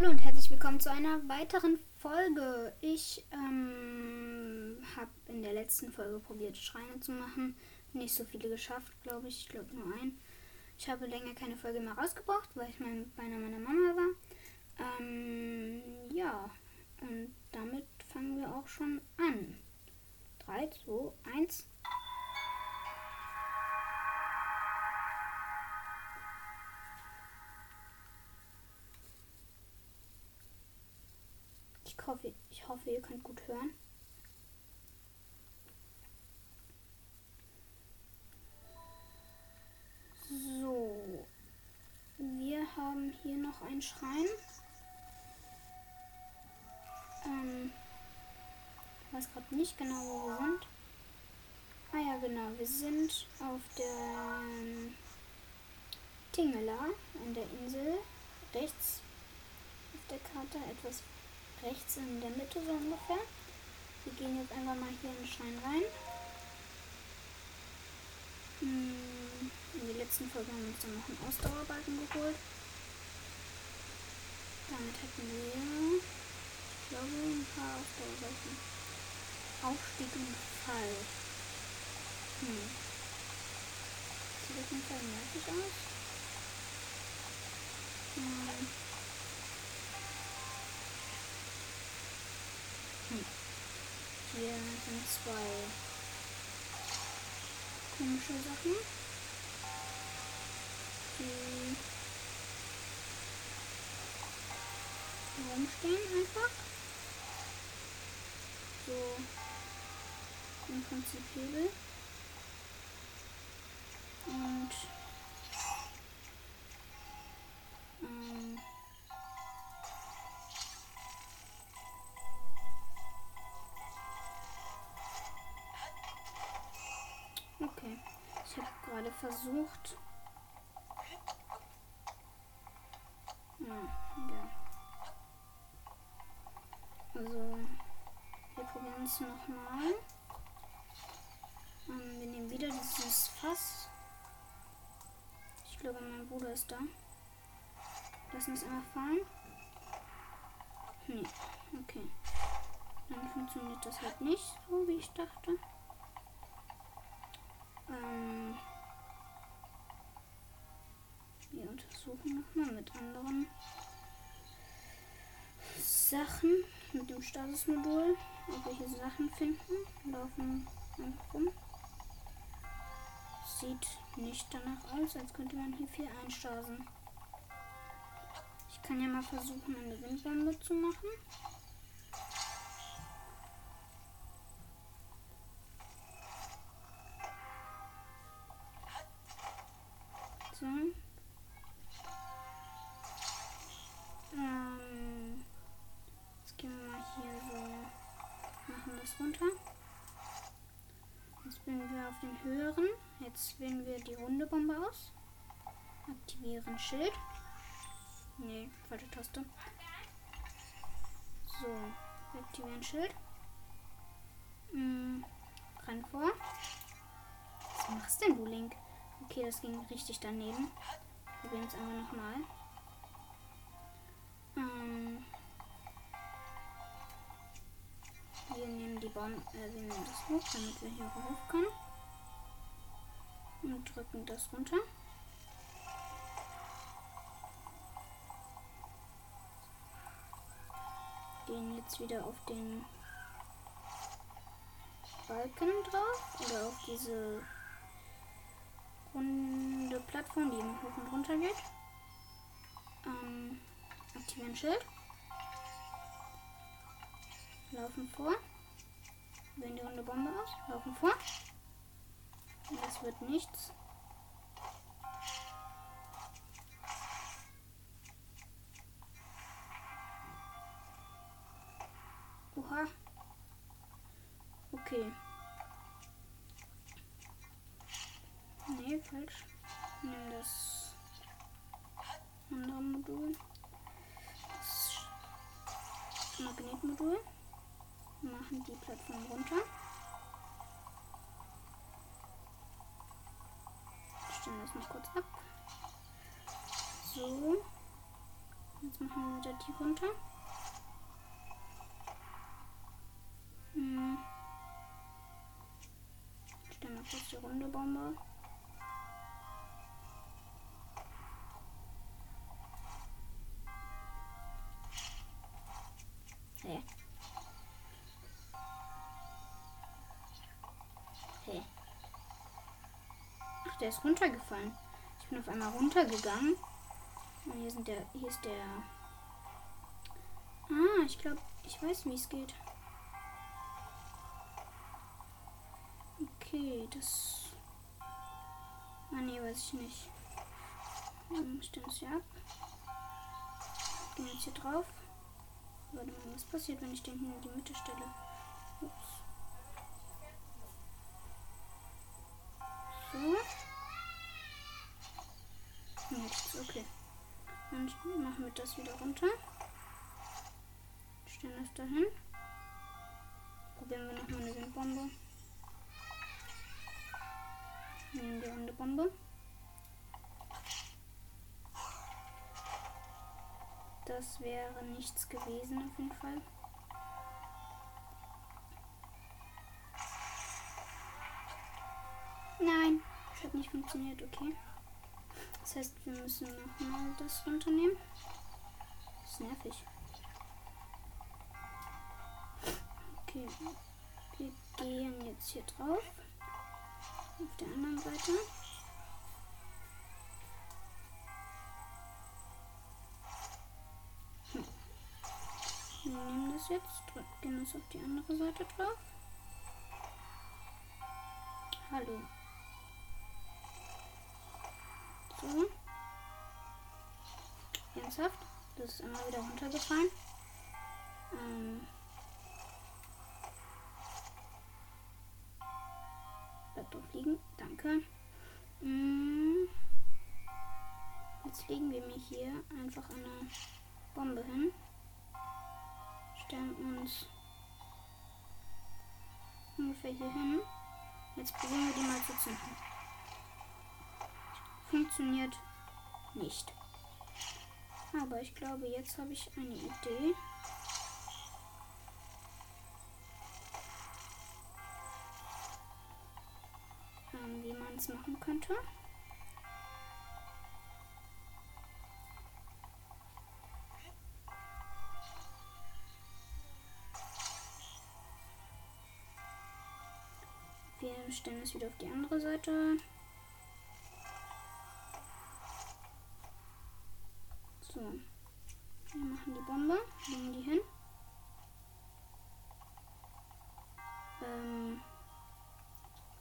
Hallo und herzlich willkommen zu einer weiteren Folge. Ich ähm, habe in der letzten Folge probiert, Schreine zu machen. Nicht so viele geschafft, glaube ich. Ich glaube nur ein. Ich habe länger keine Folge mehr rausgebracht, weil ich mein, bei meiner Mama war. Ähm, ja, und damit fangen wir auch schon an. 3, 2, 1. hoffe, ihr könnt gut hören. So. Wir haben hier noch einen Schrein. Ähm, ich weiß gerade nicht genau, wo wir sind. Ah ja, genau. Wir sind auf der ähm, Tingela, an der Insel. Rechts auf der Karte etwas rechts in der Mitte so ungefähr. Wir gehen jetzt einfach mal hier in den Schein rein. Hm, in der letzten Folge haben wir uns dann noch einen Ausdauerbalken geholt. Damit hätten wir, ich glaube, ein paar Ausdauerbalken. Aufstieg und Fall. Hm. Sieht auf jeden Fall nervig aus. Hm. Hm. Hier sind zwei komische Sachen. Die rumstehen einfach. So im Prinzip Hebel. Und versucht. Hm, ja. Also, wir probieren es nochmal. Ähm, wir nehmen wieder dieses Fass. Ich glaube, mein Bruder ist da. Lassen es immer fallen. Nee, okay. Dann funktioniert das halt nicht so, wie ich dachte. Nochmal mit anderen Sachen, mit dem Statusmodul, hier Sachen finden. Laufen rum. Sieht nicht danach aus, als könnte man hier viel einstasen. Ich kann ja mal versuchen, eine Windbombe zu machen. Jetzt wählen wir die runde Bombe aus. Aktivieren Schild. Nee, falsche Taste. So, aktivieren Schild. Mhm. Rein vor. Was machst denn du, Link? Okay, das ging richtig daneben. Probieren es einfach nochmal. Ähm wir nehmen die Bombe, äh, wir nehmen das hoch, damit wir hier hoch können. Und drücken das runter. Gehen jetzt wieder auf den Balken drauf oder auf diese runde Plattform, die hoch und runter geht. Ähm, aktivieren Schild. Laufen vor. Wählen die runde Bombe aus. Laufen vor. Das wird nichts. Oha. Okay. Nee, falsch. Nimm das andere Modul. Das Magnetmodul. Machen die Plattform runter. Stellen das noch kurz ab. So. Jetzt machen wir wieder die runter. Hm. Stellen wir kurz die runde Bombe. Der ist runtergefallen. Ich bin auf einmal runtergegangen. Und hier sind der. Hier ist der. Ah, ich glaube, ich weiß, wie es geht. Okay, das. Ah, nee, weiß ich nicht. Dann wir es hier ab. Gehen jetzt hier drauf. Warte mal, was passiert, wenn ich den hier in die Mitte stelle? Ups. So. Nichts, okay. Dann machen wir das wieder runter. Stellen das dahin. Probieren wir nochmal eine Windbombe. Nehmen die runde Bombe. Das wäre nichts gewesen auf jeden Fall. Nein, das hat nicht funktioniert, okay. Das heißt, wir müssen nochmal das runternehmen. Das ist nervig. Okay, wir gehen jetzt hier drauf. Auf der anderen Seite. Hm. Wir nehmen das jetzt, drücken es auf die andere Seite drauf. Hallo. So. Ernsthaft? Das ist immer wieder runtergefallen. Ähm. Bleibt doch liegen. Danke. Mm. Jetzt legen wir mir hier einfach eine Bombe hin. Stellen uns ungefähr hier hin. Jetzt probieren wir die mal zu zünden. Funktioniert nicht. Aber ich glaube, jetzt habe ich eine Idee. Ähm, wie man es machen könnte. Wir stellen es wieder auf die andere Seite. So. Wir machen legen die hin. Ähm,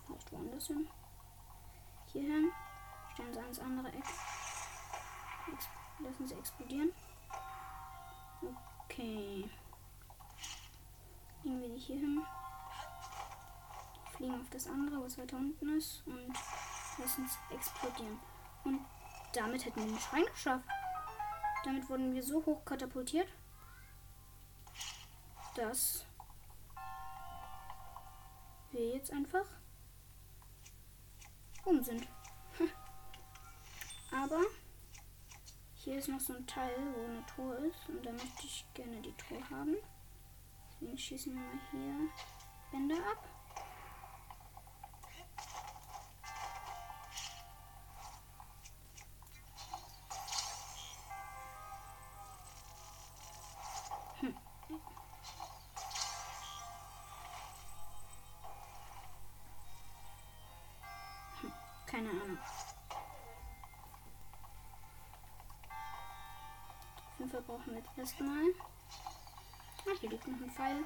vielleicht woanders hin. Hier hin. Stellen sie ans andere Eck. Ex lassen sie explodieren. Okay. Legen wir die hier hin. Fliegen auf das andere, was weiter unten ist. Und lassen es explodieren. Und damit hätten wir den Schrein geschafft. Damit wurden wir so hoch katapultiert, dass wir jetzt einfach um sind. Aber hier ist noch so ein Teil, wo eine Tor ist und da möchte ich gerne die Tor haben. Deswegen schießen wir mal hier Bänder ab. Brauchen jetzt erstmal. Ah, hier liegt noch ein Pfeil.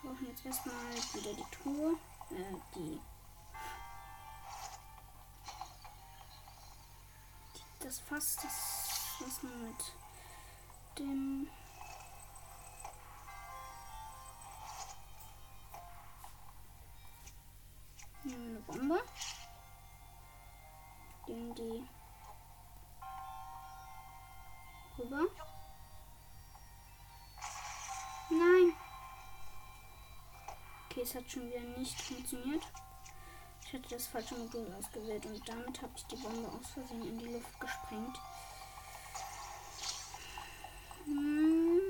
Wir brauchen jetzt erstmal wieder die Truhe. Äh, die. Das Fass, das was man mit dem. Eine Bombe gegen die es hat schon wieder nicht funktioniert. Ich hatte das falsche Modul ausgewählt und damit habe ich die Bombe aus Versehen in die Luft gesprengt. Hm.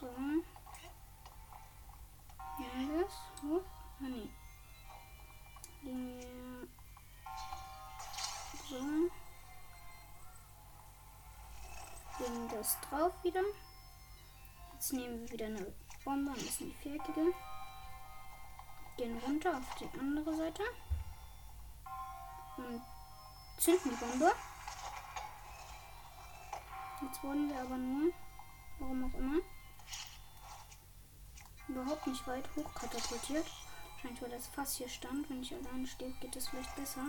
So. Ja, das. So. Ah, nee. So. Legen das drauf wieder. Jetzt nehmen wir wieder eine Bombe und das ist die viereckige. Gehen runter auf die andere Seite. Und zünden die Bombe. Jetzt wurden wir aber nur, warum auch immer, überhaupt nicht weit hoch katapultiert. Wahrscheinlich weil das Fass hier stand. Wenn ich alleine stehe, geht es vielleicht besser.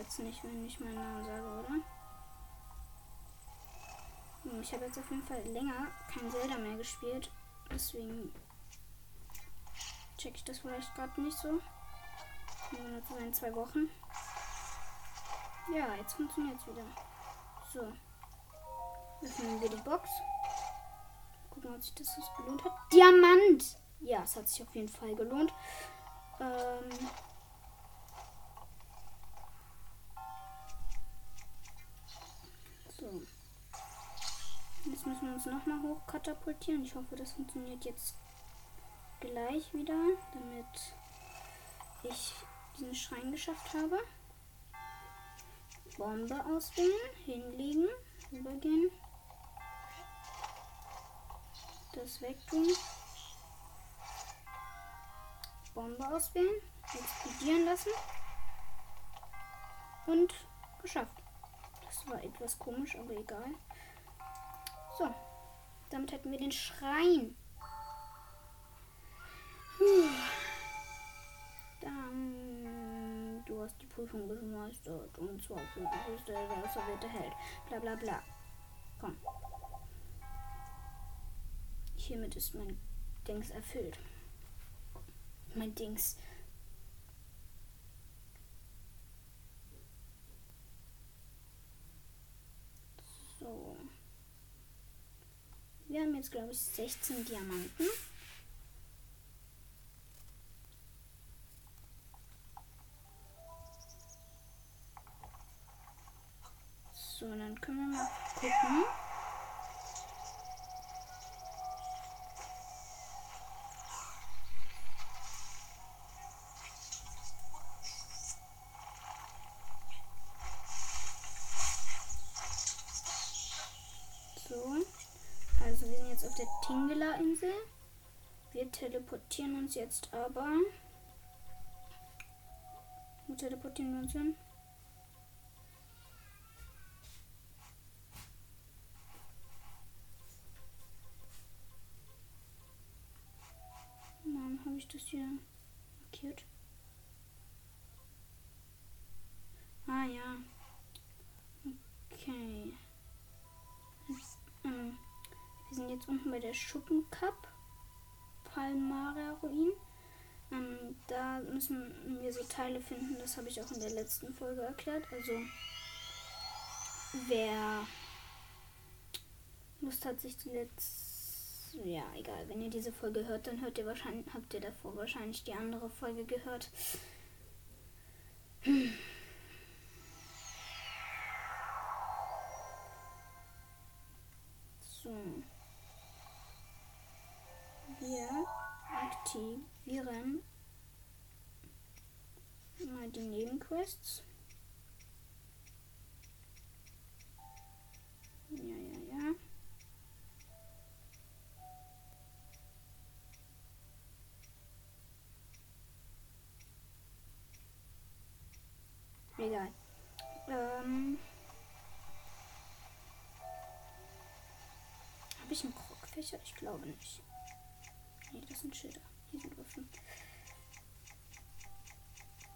Es nicht, wenn ich meinen Namen sage, oder? Hm, ich habe jetzt auf jeden Fall länger kein Zelda mehr gespielt. Deswegen check ich das vielleicht gerade nicht so. Nur zu sein zwei Wochen. Ja, jetzt funktioniert es wieder. So. Öffnen wir die Box. Gucken, ob sich das gelohnt hat. Diamant! Ja, es hat sich auf jeden Fall gelohnt. Ähm Jetzt müssen wir uns nochmal hochkatapultieren. Ich hoffe, das funktioniert jetzt gleich wieder, damit ich diesen Schrein geschafft habe. Bombe auswählen, hinlegen, rübergehen. Das wegtun. Bombe auswählen, explodieren lassen. Und geschafft. Das war etwas komisch, aber egal. So, damit hätten wir den Schrein. Dann, du hast die Prüfung gemeistert und zwar für du bist der auserwählte Held. Bla bla bla. Komm. Hiermit ist mein Dings erfüllt. Mein Dings. So. Wir haben jetzt, glaube ich, 16 Diamanten. Der Tingela-Insel. Wir teleportieren uns jetzt aber. Wo teleportieren wir uns hin? habe ich das hier markiert? Ah ja. Okay. ähm, wir sind jetzt unten bei der Schuppenkap. Palmara Ruin. Ähm, da müssen wir so Teile finden. Das habe ich auch in der letzten Folge erklärt. Also wer Lust hat, sich die letzte ja, egal. Wenn ihr diese Folge hört, dann hört ihr wahrscheinlich, habt ihr davor wahrscheinlich die andere Folge gehört. Hm. Wir aktivieren mal die Nebenquests. Ja, ja, ja. Egal. Ähm. Habe ich einen Krogfächer? Ich glaube nicht. Nee, das sind Schilder. Hier sind offen.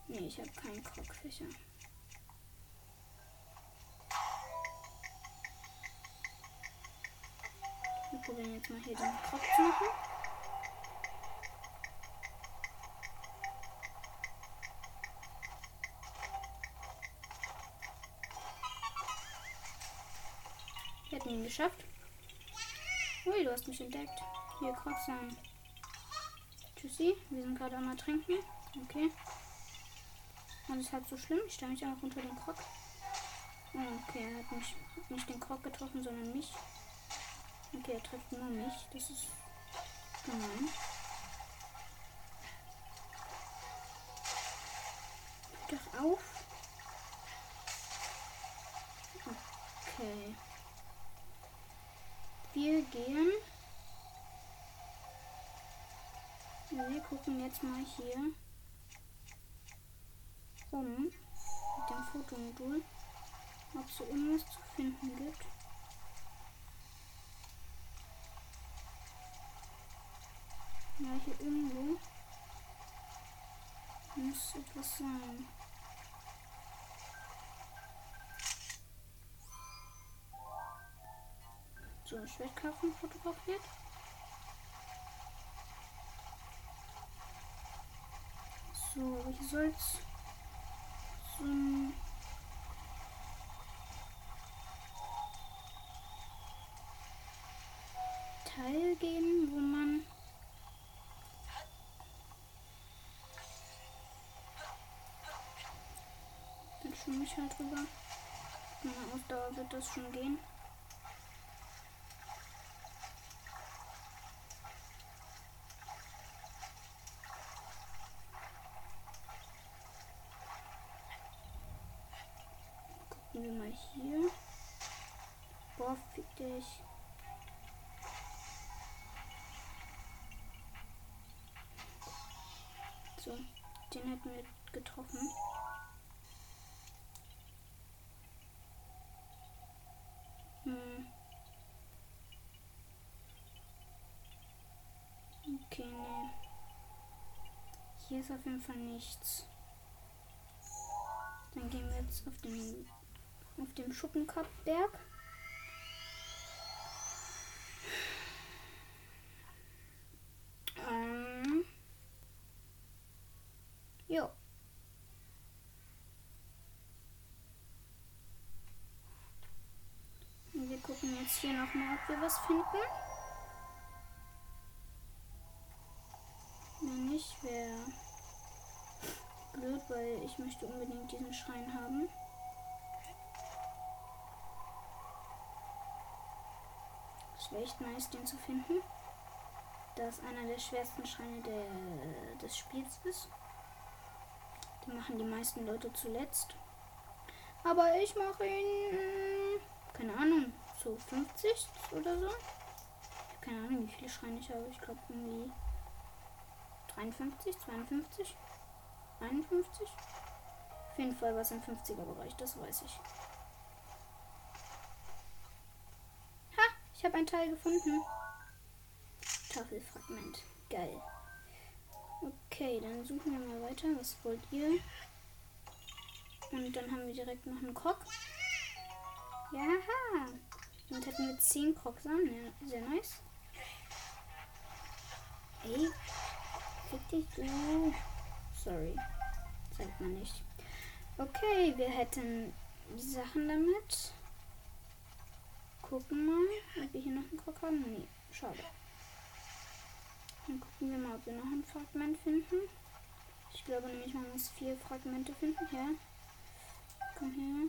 Nee, ich habe keinen Krogfächer. Wir probieren jetzt mal hier den Krog zu machen. Wir hätten ihn geschafft. Ui, du hast mich entdeckt. Hier, Krog sein. Tschüssi. Wir sind gerade einmal trinken. Okay. Alles halt so schlimm. Ich stelle mich einfach unter den Krog. Okay, er hat mich, nicht den Krog getroffen, sondern mich. Okay, er trifft nur mich. Das ist gemein. Doch auf. Okay. Wir gehen. Wir gucken jetzt mal hier rum mit dem Fotomodul, ob es so irgendwas zu finden gibt. Ja, hier irgendwo muss etwas sein. So, Schwertkarten fotografiert. So, hier soll es so ein Teil geben, wo man dann schwimme ich halt drüber. Meiner Ausdauer wird das schon gehen. Gucken wir mal hier. Boah, fick dich. So, den hätten wir getroffen. Hm. Okay, nee. Hier ist auf jeden Fall nichts. Dann gehen wir jetzt auf den auf dem Schuppenkopfberg. Ähm. Jo. Und wir gucken jetzt hier nochmal, ob wir was finden. Wenn nicht, wäre blöd, weil ich möchte unbedingt diesen Schrein haben. Es wäre echt nice, den zu finden. Da es einer der schwersten Schreine der, des Spiels ist. Die machen die meisten Leute zuletzt. Aber ich mache ihn, keine Ahnung, so 50 oder so. Keine Ahnung, wie viele Schreine ich habe. Ich glaube irgendwie 53, 52, 51. Auf jeden Fall was im 50er Bereich, das weiß ich. Ich habe ein Teil gefunden. Tafelfragment. Geil. Okay, dann suchen wir mal weiter. Was wollt ihr? Und dann haben wir direkt noch einen Krog. Ja, Und hätten wir 10 Krogsamen. Ja, sehr nice. Ey. Fick dich, du. Sorry. Sagt man nicht. Okay, wir hätten Sachen damit. Gucken mal, ob wir hier noch einen Krog haben. Nee, schade. Dann gucken wir mal, ob wir noch ein Fragment finden. Ich glaube nämlich, man muss vier Fragmente finden. Ja. Komm her.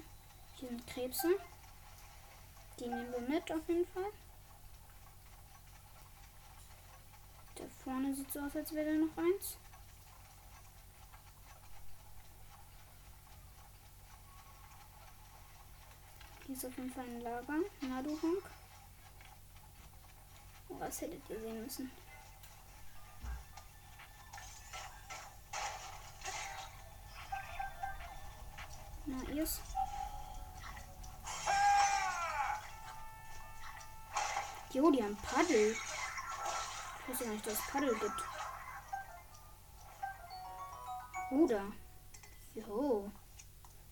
Hier sind Krebse. Die nehmen wir mit auf jeden Fall. Da vorne sieht so aus, als wäre da noch eins. Hier ist auf jeden Fall ein Lager. Naduhonk. Oh, was hättet ihr sehen müssen. Na, ihr's. Jo, die haben Paddel. Ich weiß ja nicht, dass es Paddel gibt. Oder. Jo.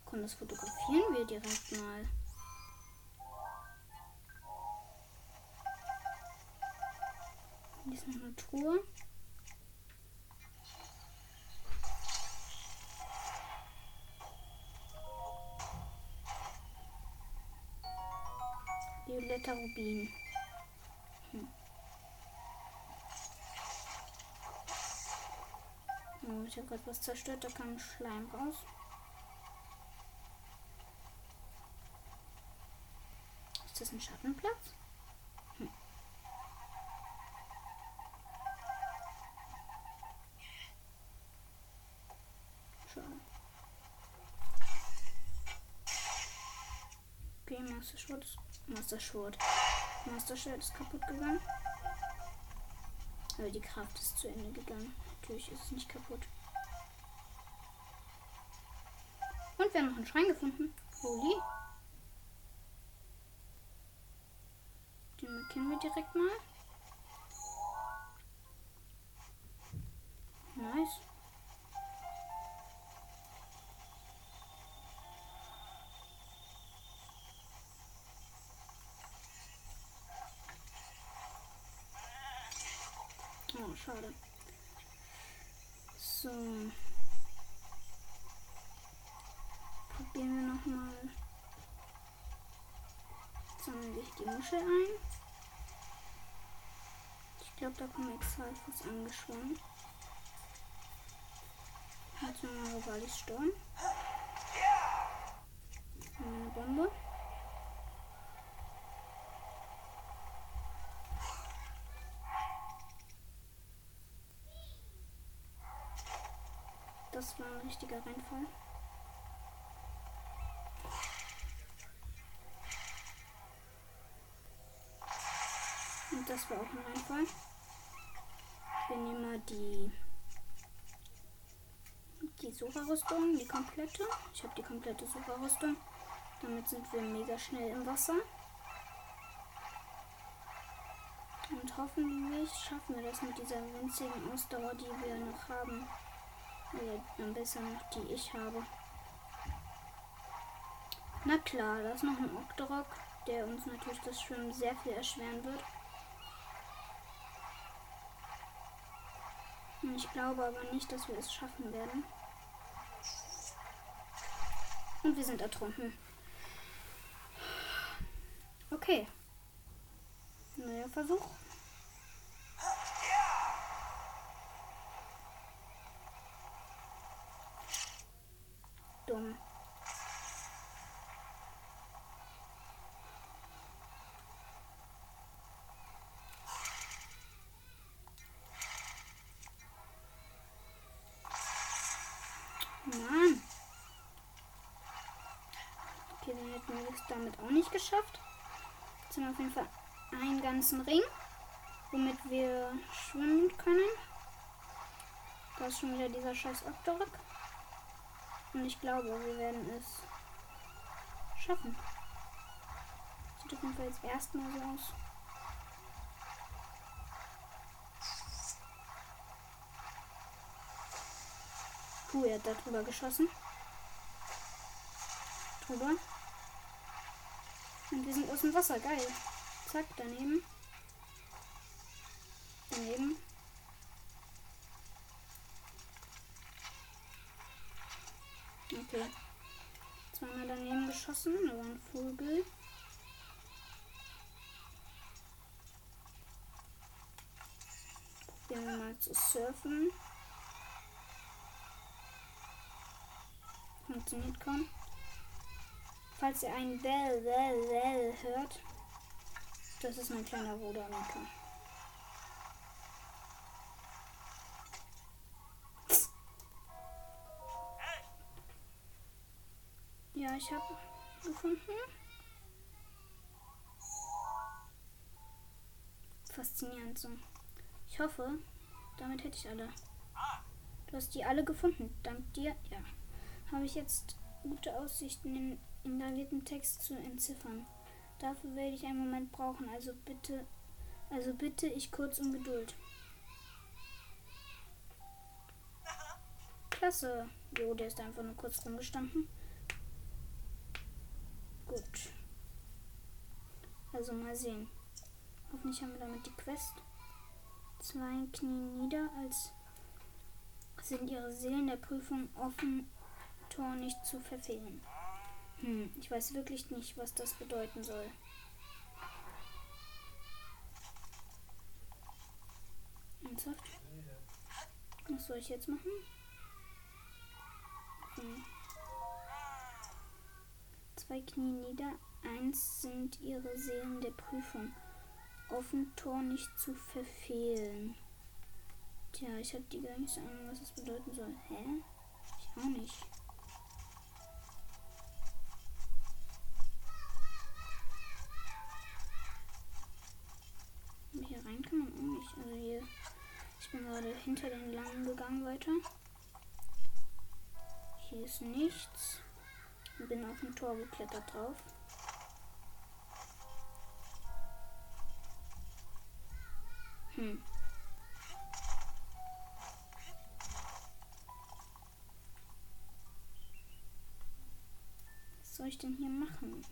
Komm, das fotografieren wir direkt mal. Truhe. Violetter Rubin. Hm. Oh, ich habe gerade was zerstört, da kam Schleim raus. ein Schattenplatz? Hm. Schade. Okay, Master Schwert ist. Master Schwert. Master Schwert ist kaputt gegangen. Aber die Kraft ist zu Ende gegangen. Natürlich ist es nicht kaputt. Und wir haben noch einen Schrein gefunden. Holy. Den markieren wir direkt mal. Sammeln sich die Muschel ein. Ich glaube, da kommen extra etwas angeschwommen. Jetzt mal Rovalis Sturm. Eine Bombe. Das war ein richtiger Reinfall. Das war auch ein Reinfall. Wir nehmen mal die die Sucherrüstung, die komplette. Ich habe die komplette Sucherrüstung. Damit sind wir mega schnell im Wasser. Und hoffentlich schaffen wir das mit dieser winzigen Ausdauer, die wir noch haben. Oder am besten noch die ich habe. Na klar, da ist noch ein Octorok, der uns natürlich das Schwimmen sehr viel erschweren wird. Ich glaube aber nicht, dass wir es schaffen werden. Und wir sind ertrunken. Okay. Neuer Versuch. Dumm. Mann. Okay, dann hätten wir es damit auch nicht geschafft. Jetzt haben wir auf jeden Fall einen ganzen Ring, womit wir schwimmen können. Da ist schon wieder dieser scheiß Octorok. Und ich glaube, wir werden es schaffen. Sieht auf jeden Fall jetzt erstmal so aus. Puh, er hat da drüber geschossen. Drüber. Und wir sind aus dem Wasser. Geil. Zack, daneben. Daneben. Okay. Zweimal daneben geschossen. Da war ein Vogel. Probieren wir mal zu surfen. Funktioniert kaum. Falls ihr einen Well, Well, Well hört, das ist mein kleiner Bruder Mika. Ja, ich habe gefunden. Faszinierend so. Ich hoffe, damit hätte ich alle. Du hast die alle gefunden. Dank dir. Ja. Habe ich jetzt gute Aussichten, den inhalierten Text zu entziffern. Dafür werde ich einen Moment brauchen, also bitte, also bitte ich kurz um Geduld. Klasse. Jo, der ist einfach nur kurz rumgestanden. Gut. Also mal sehen. Hoffentlich haben wir damit die Quest. Zwei Knie nieder, als sind ihre Seelen der Prüfung offen, Tor nicht zu verfehlen. Hm, ich weiß wirklich nicht, was das bedeuten soll. Ernsthaft? Was soll ich jetzt machen? Hm. Zwei Knie nieder, 1 sind ihre Seelen der Prüfung. Dem Tor nicht zu verfehlen. Tja, ich habe die geringste Ahnung, was das bedeuten soll. Hä? Ich auch nicht. Hier rein kann man auch nicht. Also hier, ich bin gerade hinter den langen gegangen weiter. Hier ist nichts. Und bin auf dem Tor geklettert drauf. Hm. Was soll ich denn hier machen?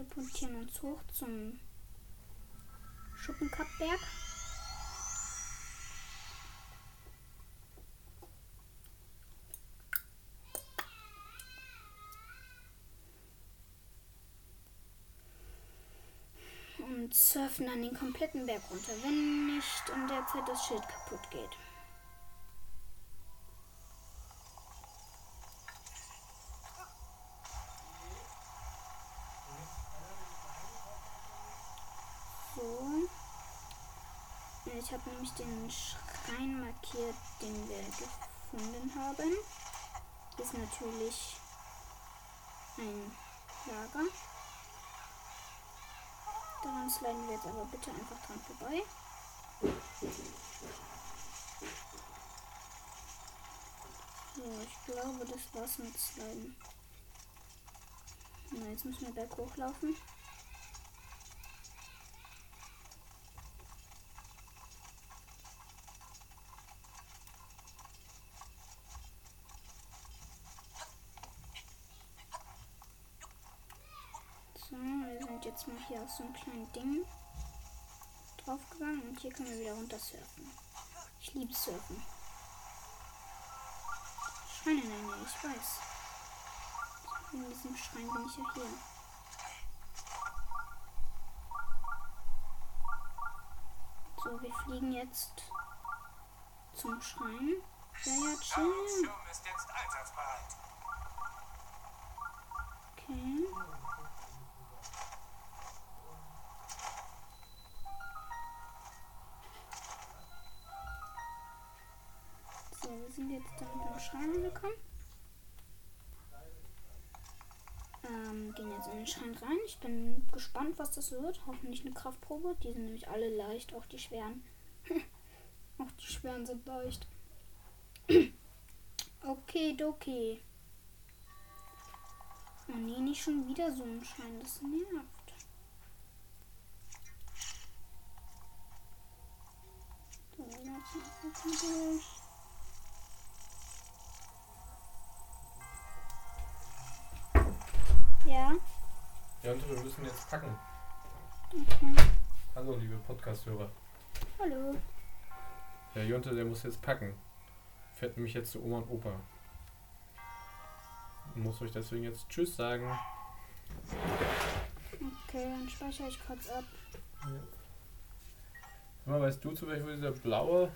Teleportieren uns hoch zum Schuppenkappberg. Und surfen dann den kompletten Berg runter, wenn nicht in der Zeit das Schild kaputt geht. So. Habe nämlich den Schrein markiert, den wir gefunden haben. Ist natürlich ein Lager. Daran sliden wir jetzt aber bitte einfach dran vorbei. So, ich glaube, das war's mit Sliden. Na, jetzt müssen wir berg hochlaufen. So, wir sind jetzt mal hier auf so einem kleinen Ding draufgegangen und hier können wir wieder runter surfen. Ich liebe Surfen. Schrein in der Nähe, ich weiß. In diesem Schrein bin ich ja hier. So, wir fliegen jetzt zum Schrein. Ja, ja, chill. Angekommen. Ähm, gehen jetzt in den Schrein rein. Ich bin gespannt, was das wird. Hoffentlich eine Kraftprobe. Die sind nämlich alle leicht, auch die schweren. auch die schweren sind leicht. okay, doki. Oh nee, nicht schon wieder so ein Schein. Das nervt. So, jetzt jetzt packen. okay. Hallo, liebe Podcast-Hörer. Hallo. Der Jonte, der muss jetzt packen. Fährt nämlich jetzt zu Oma und Opa. Und muss euch deswegen jetzt Tschüss sagen. Okay, dann speichere ich kurz ab. Sag mal, weißt du zum Beispiel, wo dieser blaue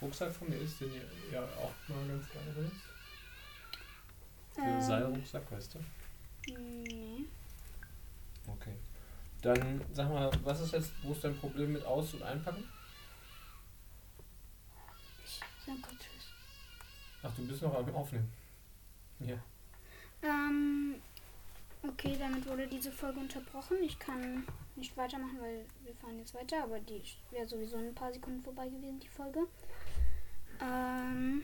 Rucksack von mir ist, den ihr ja auch mal ganz gerne benutzt? Dieser Ähm, Seilrucksack, weißt du? Nee. Okay. Dann sag mal, was ist jetzt, wo ist dein Problem mit Aus- und Einpacken? Ich sag kurz Tschüss. Ach, du bist noch am Aufnehmen. Ja. Ähm, okay, damit wurde diese Folge unterbrochen. Ich kann nicht weitermachen, weil wir fahren jetzt weiter, aber die wäre sowieso in ein paar Sekunden vorbei gewesen, die Folge. Ähm.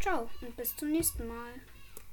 Ciao und bis zum nächsten Mal.